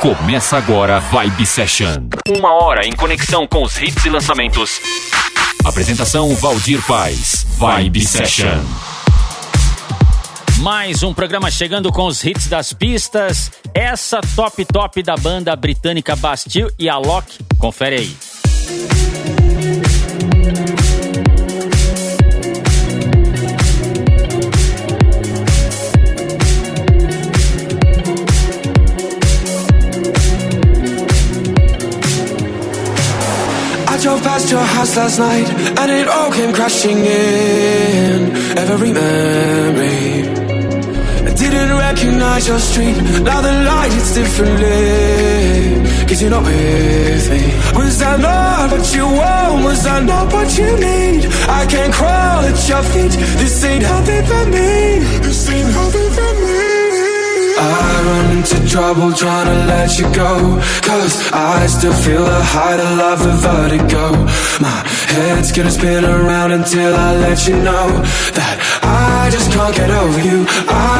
Começa agora Vibe Session. Uma hora em conexão com os hits e lançamentos. Apresentação Valdir Paz. Vibe Session. Mais um programa chegando com os hits das pistas. Essa top top da banda britânica Bastille e a Lock. Confere aí. Drove past your house last night and it all came crashing in. Every memory. I didn't recognize your street. Now the lights differently. Cause you're not with me. Was I not what you want? Was I not what you need? I can't crawl at your feet. This ain't healthy for me. This ain't healthy for me. I run into trouble trying to let you go. Cause I still feel the height of love, the vertigo. My head's gonna spin around until I let you know That I just can't get over you. I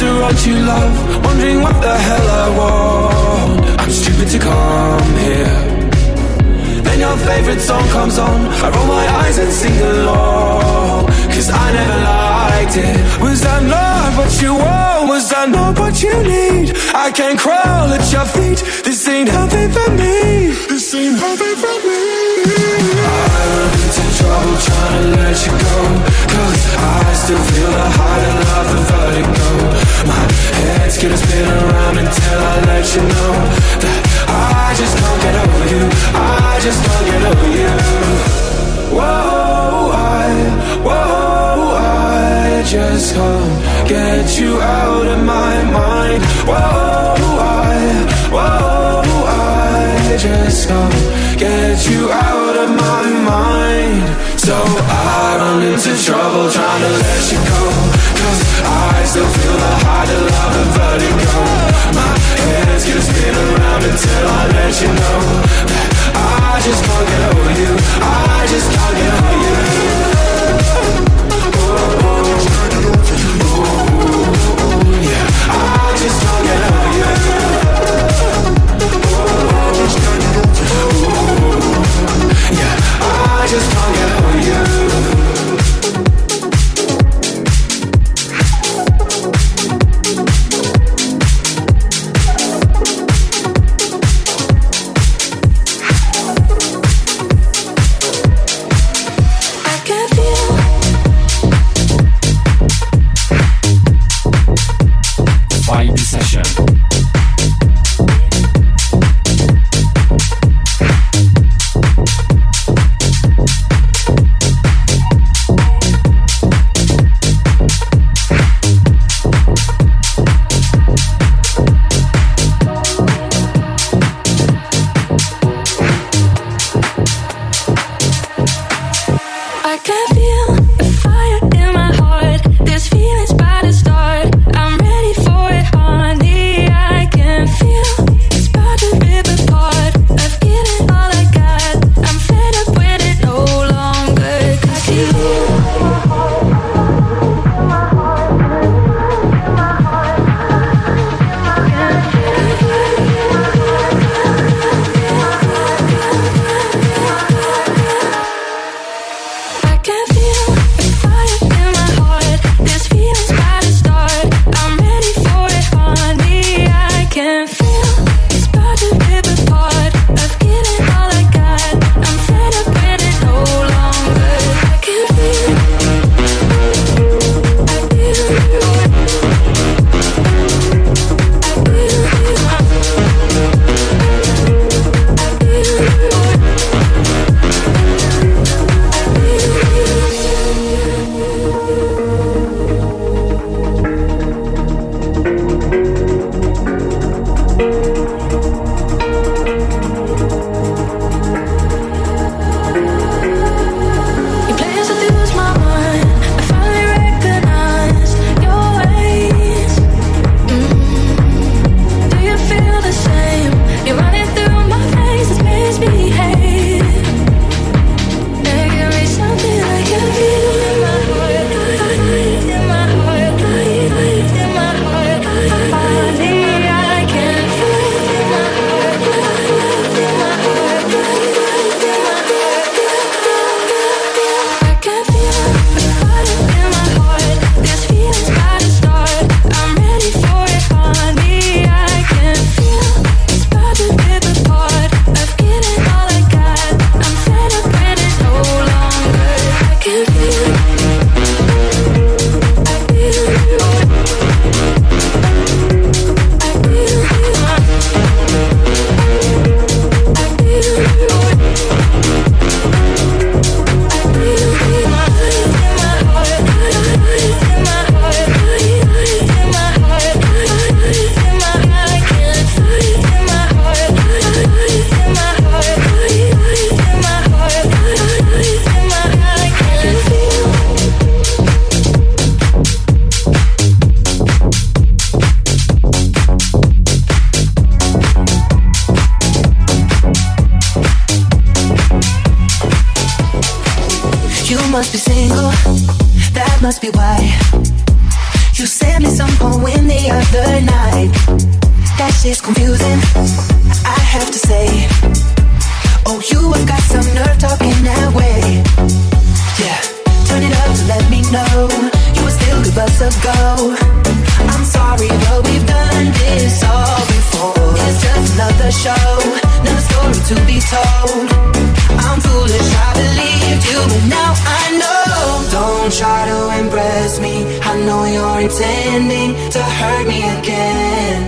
restaurant you love Wondering what the hell I want. I'm stupid to come here. Then your favorite song comes on. I roll my eyes and sing along. Cause I never liked it. Was that not what you want? Was that not what you need? I can't crawl at your feet. This ain't healthy for me. This ain't healthy for me. I into trouble trying to let you go. Cause I still feel the height of love, the vertigo gonna spin around until I let you know That I just can't get over you. I just can't get over you. Whoa, I, whoa, I just can't get you out of my mind. Whoa, I, whoa, I just can't get you out of my mind. So Run into trouble trying to let you go. Cause I still feel the height of love and vertigo. My head's gonna spin around until I let you know That I just can't get over you. I just can't get over you you're to hurt me again.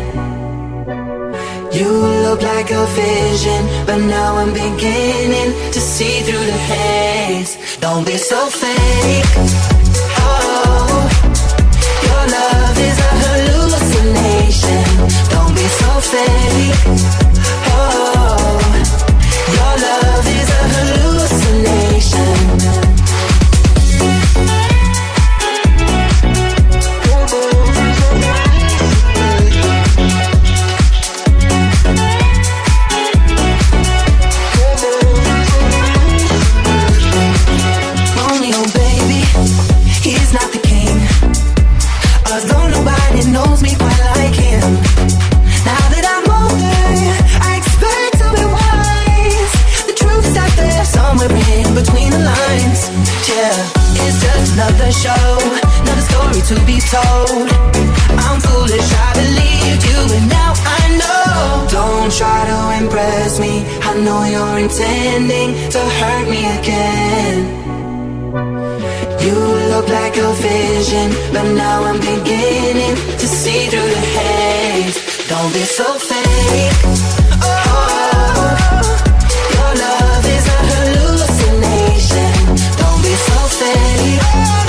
You look like a vision, but now I'm beginning to see through the haze. Don't be so fake. Oh, your love is a hallucination. Don't be so fake. Oh, your love is a hallucination. Show, another story to be told. I'm foolish, I believed you, and now I know. Don't try to impress me. I know you're intending to hurt me again. You look like a vision, but now I'm beginning to see through the haze. Don't be so fake. Oh, your love is a hallucination. Don't be so fake.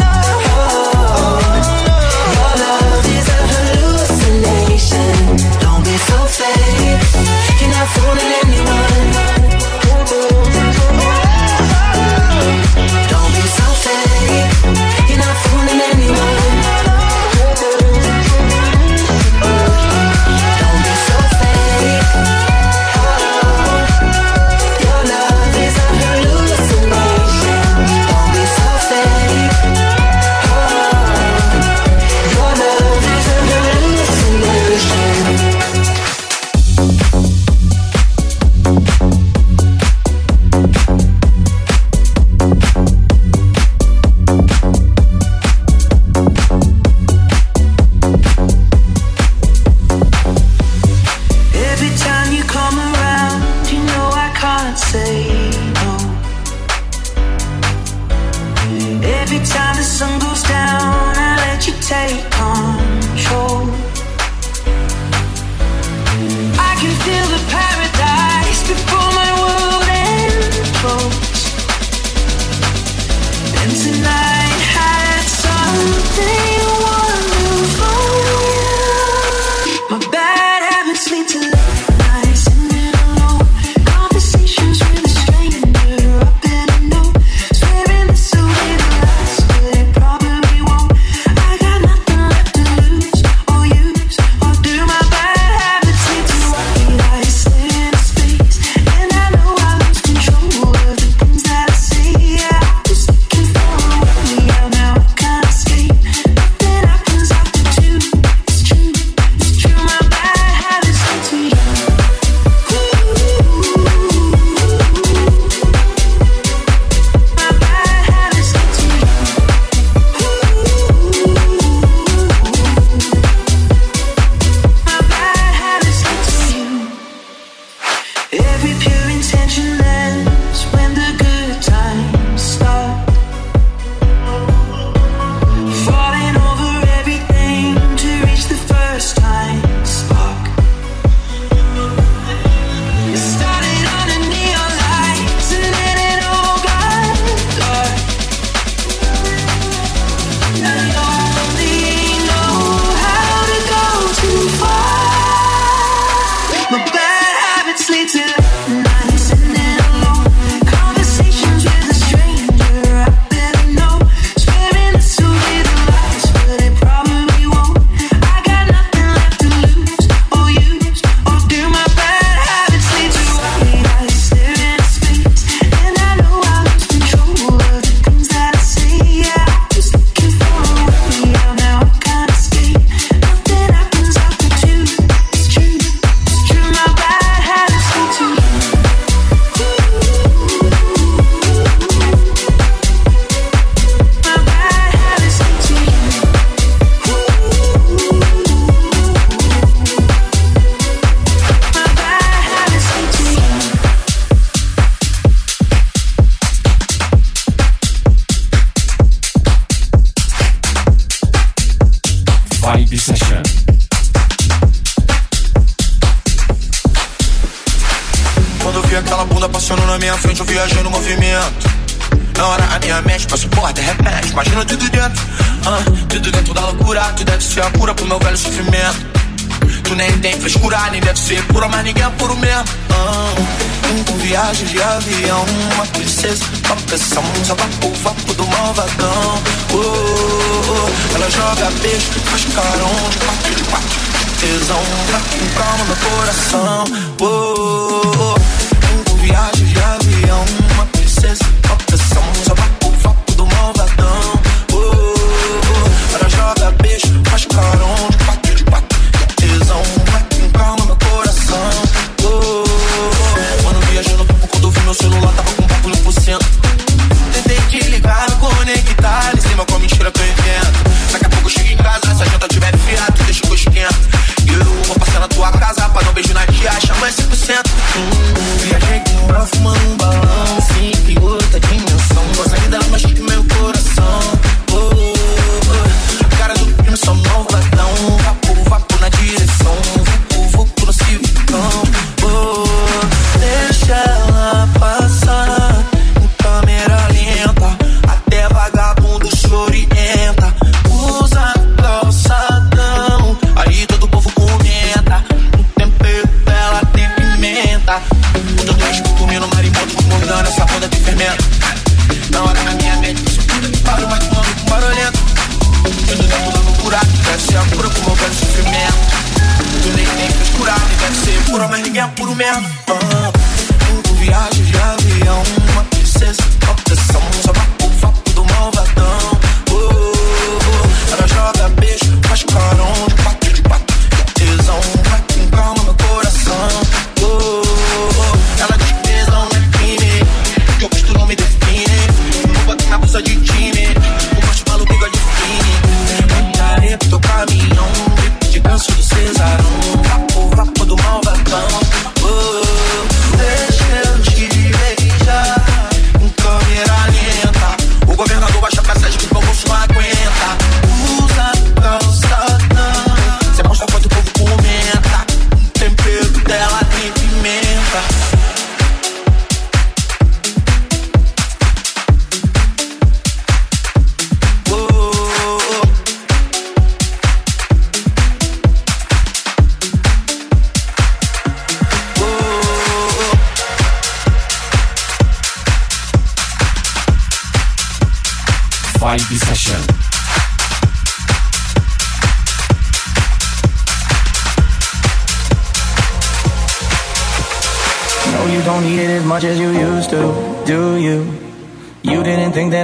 cabeça, faz carão, bate, bate, tesão, bate com calma no coração. Oh.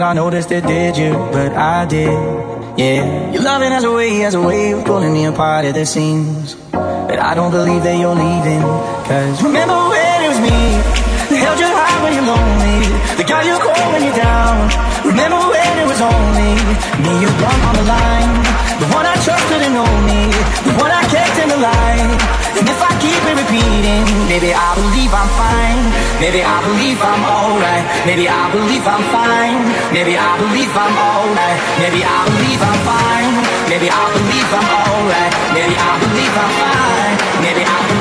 I noticed it did you, but I did. Yeah, your loving has a way, has a way of pulling me apart at the seams. But I don't believe that you're leaving. Cause remember when it was me that held your heart when you're lonely. The guy you call when you're down. Remember when it was only Me you one on the line? The one I trusted and only, me The one I kept in the light And if I keep it repeating Maybe I believe I'm fine. Maybe I believe I'm alright. Maybe I believe I'm fine. Maybe I believe I'm alright. Maybe I believe I'm fine. Maybe I believe I'm alright. Maybe I believe I'm fine. Maybe I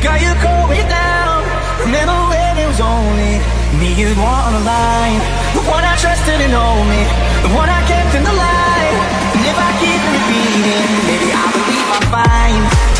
got you going down. Remember when it was only me you'd want on the line, the one I trusted and know me, the one I kept in the light. And if I keep repeating, maybe I believe I'm fine.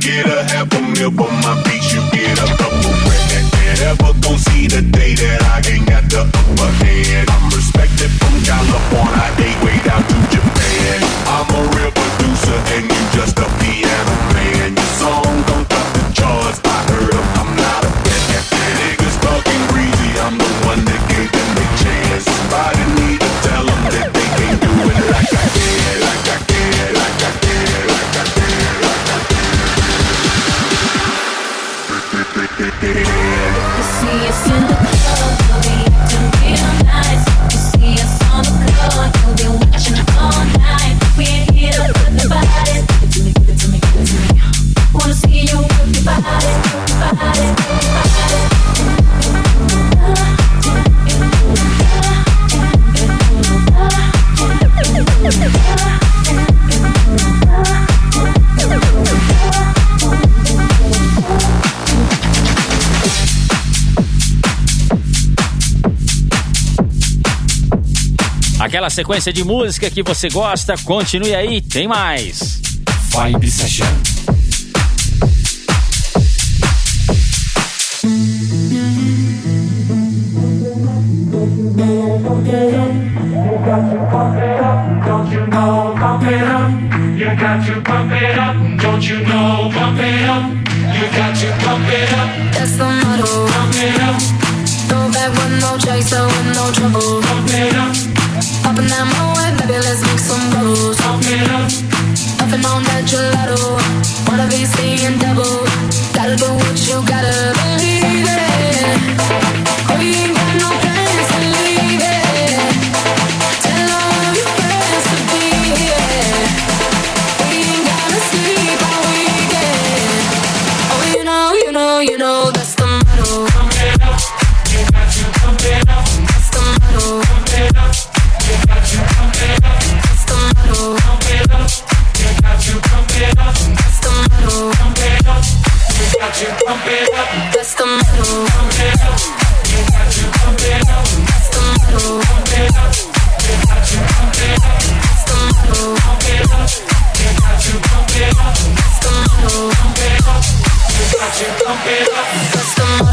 get a half a meal, for my beach, you get a couple. Never gon' see the day that Aquela sequência de música que você gosta, continue aí, tem mais. Vibe Session. Baby, let's make some moves. Talk it up. Puffin' on that gelato. Wanna be seeing double. Gotta do what you gotta, baby. bump it up. That's the. Bump it up. Got bump it up. That's the. Bump it up. Got bump it up. That's the. Bump it up. Got You bump it up. That's the.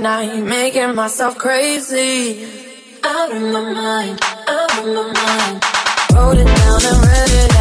night, making myself crazy. Out of my mind, out of my mind. Wrote down and ready.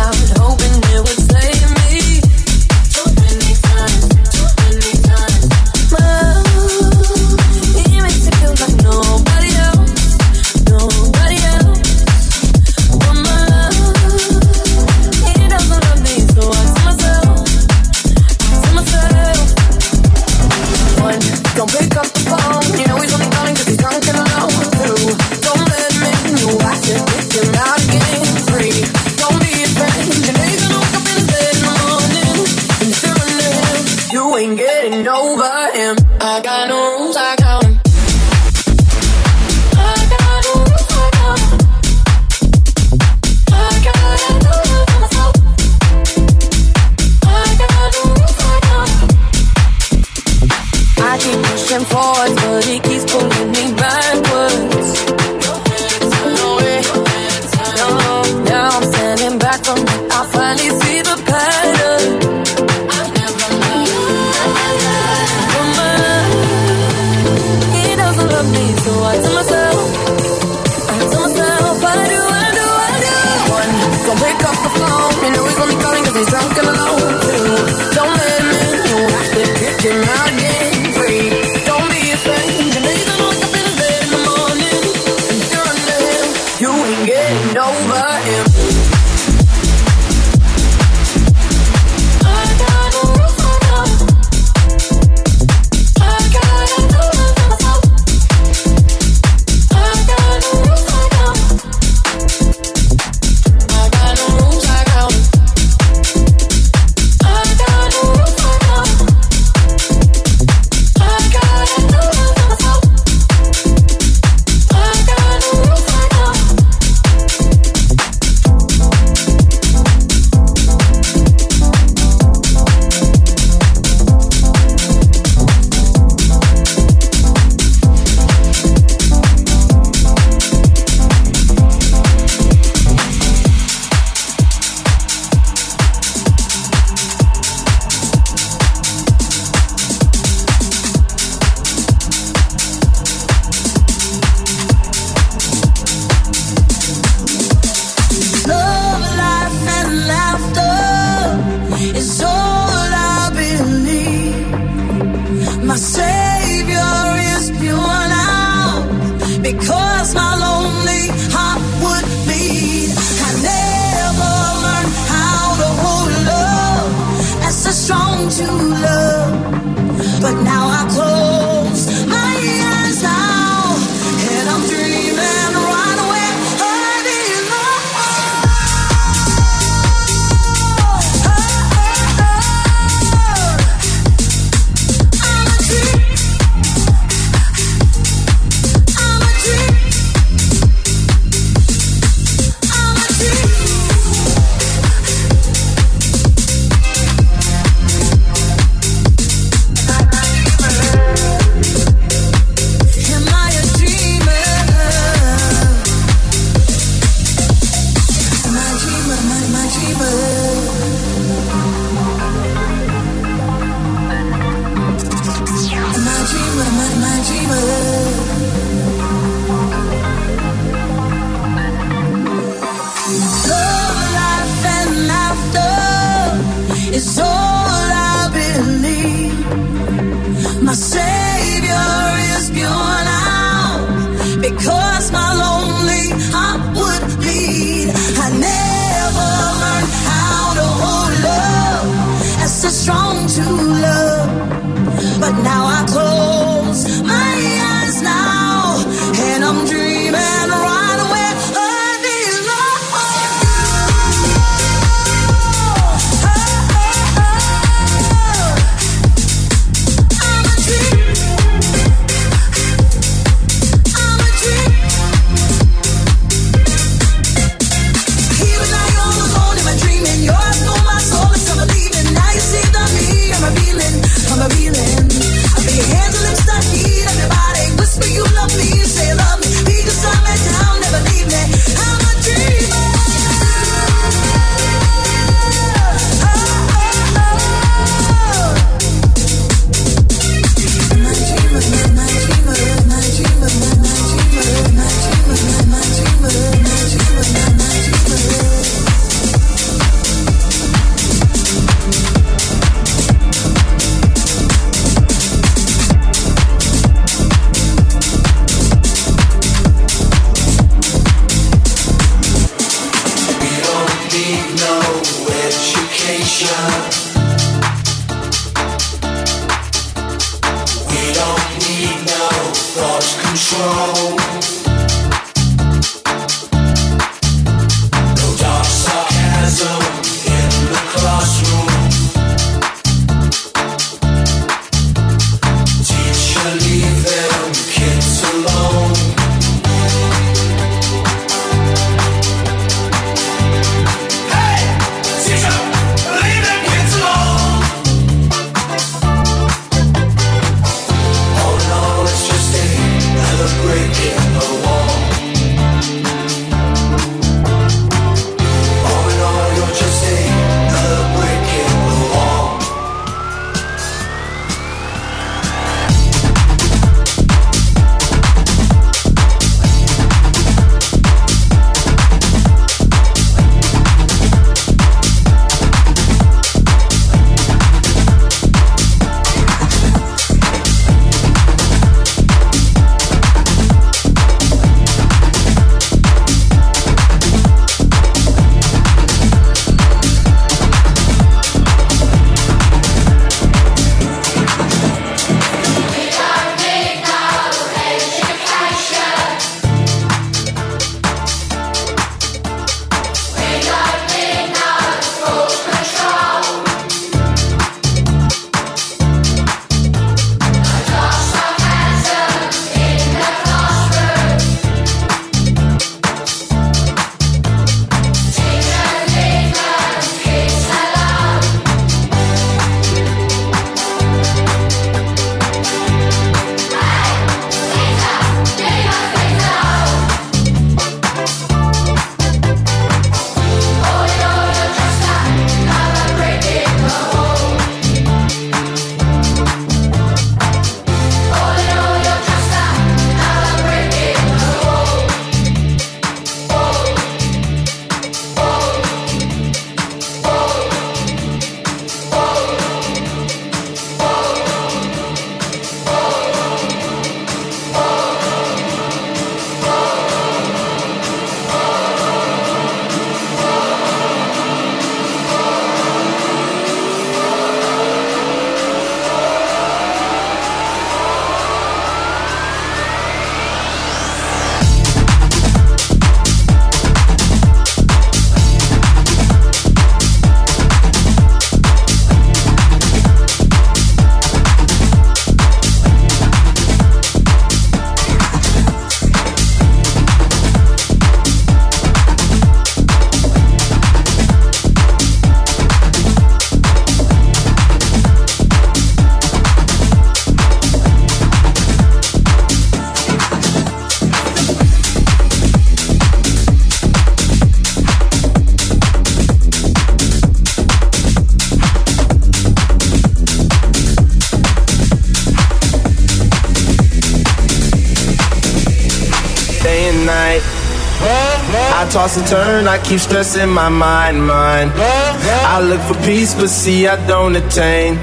Toss and turn, I keep stressing my mind, mind. I look for peace, but see I don't attain.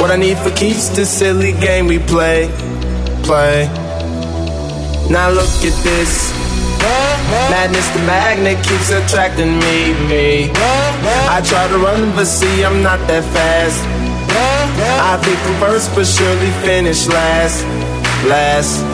What I need for keeps this silly game we play, play. Now look at this. Madness, the magnet keeps attracting me, me. I try to run, but see I'm not that fast. I think I'm first, but surely finish last, last.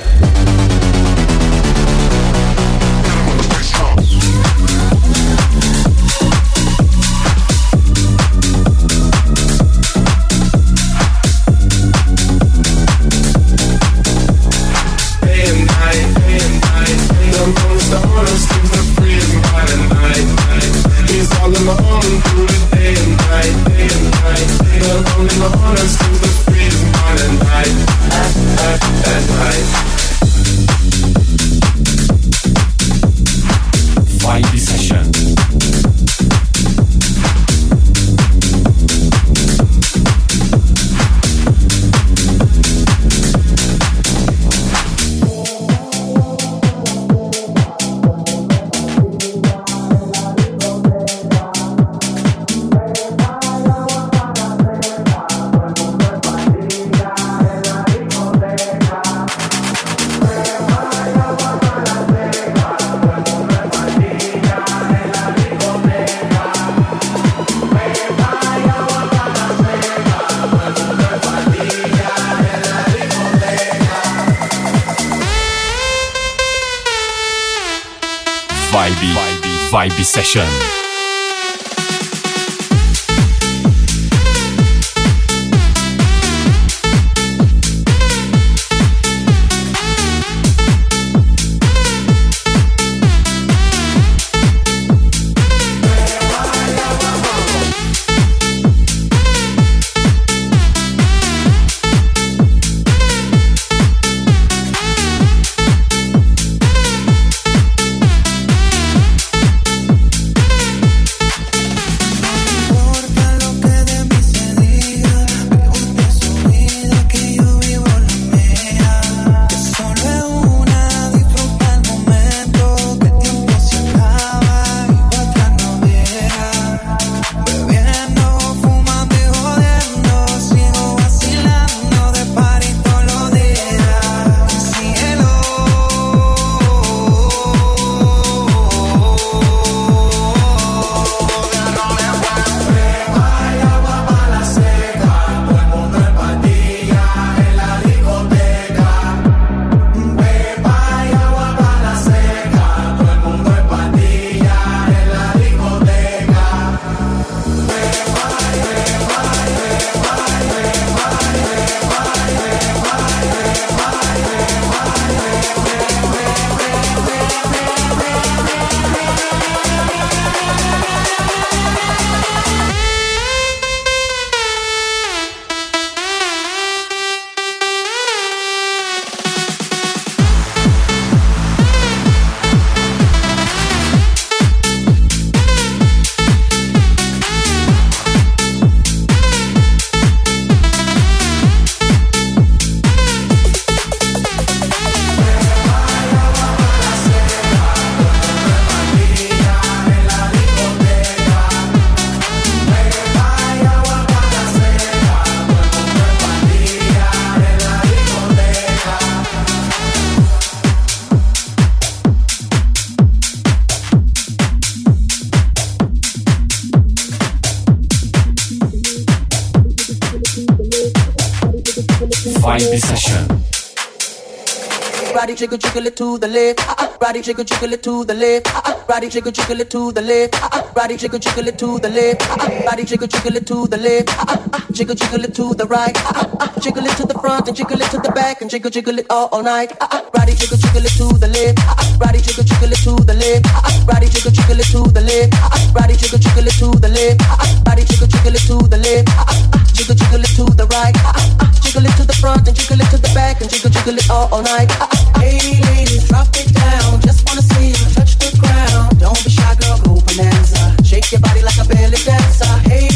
Jiggle it to the left. Uh, uh, Body jiggle jiggle it to the left. Uh, uh, Body jiggle jiggle it to the left. Uh, uh, Body jiggle jiggle it to the left. Uh, uh, Body jiggle jiggle it to the left. Uh, uh, Jiggle jiggle it to the right. Uh, uh, Jiggle it to the front and jiggle it to the back and jiggle jiggle it all, all night. Uh, uh, Body jiggle jiggle it to the left. Uh, uh, Body jiggle jiggle it to the left. Uh, uh, Body jiggle jiggle it to the left. Uh, uh, Body jiggle jiggle it to the left. Uh, uh, Body jiggle jiggle it to the left. Jiggle jiggle it to the right. Uh, uh, Jiggle it to the front and jiggle it to the back and jiggle jiggle it all, all night. Uh, uh, Hey ladies, drop it down. Just wanna see you touch the ground. Don't be shy, girl, go bonanza. Shake your body like a belly dancer. Hey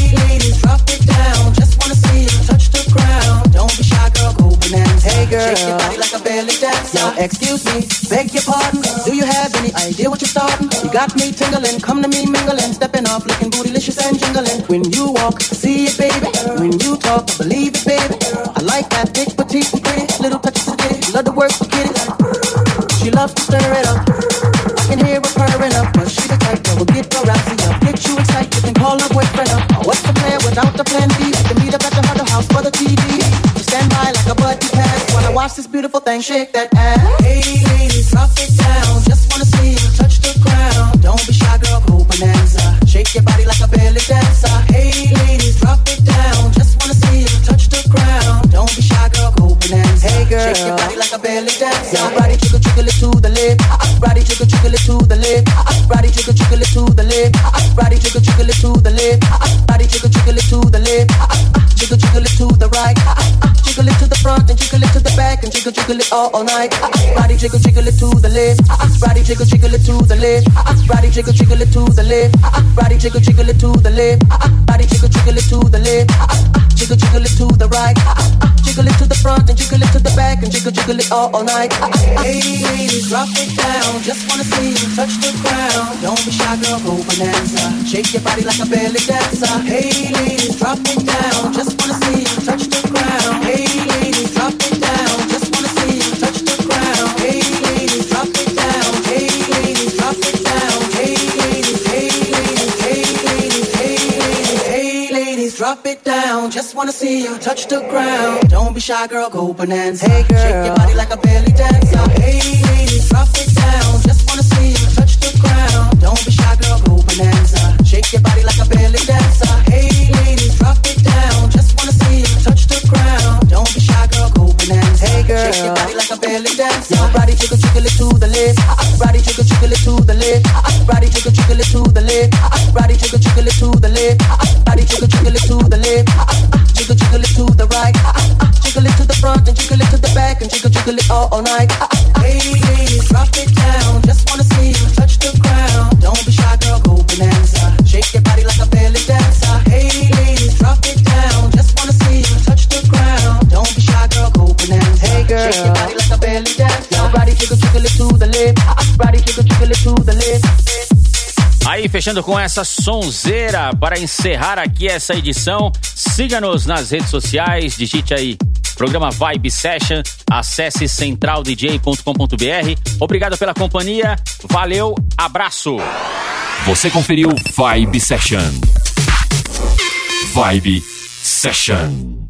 Hey girl, shake your body like a belly dancer. Now excuse me, beg your pardon. Do you have any idea what you're starting? You got me tingling, come to me mingling, stepping off, looking bootylicious and jingling. When you walk, see it, baby. When you talk, I believe it, baby. I like that thick, petite, and pretty, little touches of ditty. Love the work for kitty. She loves to stir it up. I can hear her purring up, but she the type that will get her rousey up. Get you excited and call her boyfriend up. What's the plan without the plan watch this beautiful thing shake that ass. Hey ladies, drop it down. Just wanna see you touch the ground. Don't be shy, girl, go bonanza. Shake your body like a belly dancer. Hey ladies, drop it down. Just wanna see you touch the ground. Don't be shy, girl, go bonanza. Hey girl, shake your body like a belly dancer. Body jiggle jiggle it to the left. Body jiggle jiggle it to the left. Body jiggle jiggle it to the left. Body jiggle jiggle it to the left. Body jiggle jiggle it to the left. Jiggle jiggle it to the right. Jiggle it to the front and jiggle it to the back and jiggle jiggle it all, all night. Body jiggle jiggle it to the left. Body jiggle jiggle it to the left. Body jiggle jiggle it to the left. Body jiggle jiggle it to the left. Body jiggle jiggle it to the left. Jiggle jiggle it to the right. Jiggle it to the front and jiggle it to the back and jiggle jiggle it all, all night. Hey ladies, drop it down. Just wanna see you touch the ground. Don't be shy, girl, go bonanza. Shake your body like a belly dancer. Hey ladies, drop it down. Just wanna see you touch the ground. Down. Just wanna see you touch the ground. Don't be shy, girl, go bonanza. Hey girl, shake your body like a belly dancer. Hey ladies, drop it down. Just wanna see you touch the ground. Don't be shy, girl, go bonanza. Shake your body like a belly shake your body like a belly dancer. Body jiggle jiggle it to the left. Uh-uh. Body jiggle jiggle it to the left. Uh-uh. Body jiggle jiggle it to the left. Uh-uh. Body jiggle jiggle it to the left. Body jiggle jiggle it to the left. Jiggle jiggle it to the right. Jiggle it to the front and jiggle it to the back and jiggle jiggle it all, all night. Hey ladies, drop it down. Aí, fechando com essa sonzeira para encerrar aqui essa edição. Siga-nos nas redes sociais, digite aí programa Vibe Session, acesse centraldj.com.br. Obrigado pela companhia, valeu, abraço. Você conferiu Vibe Session. Vibe Session.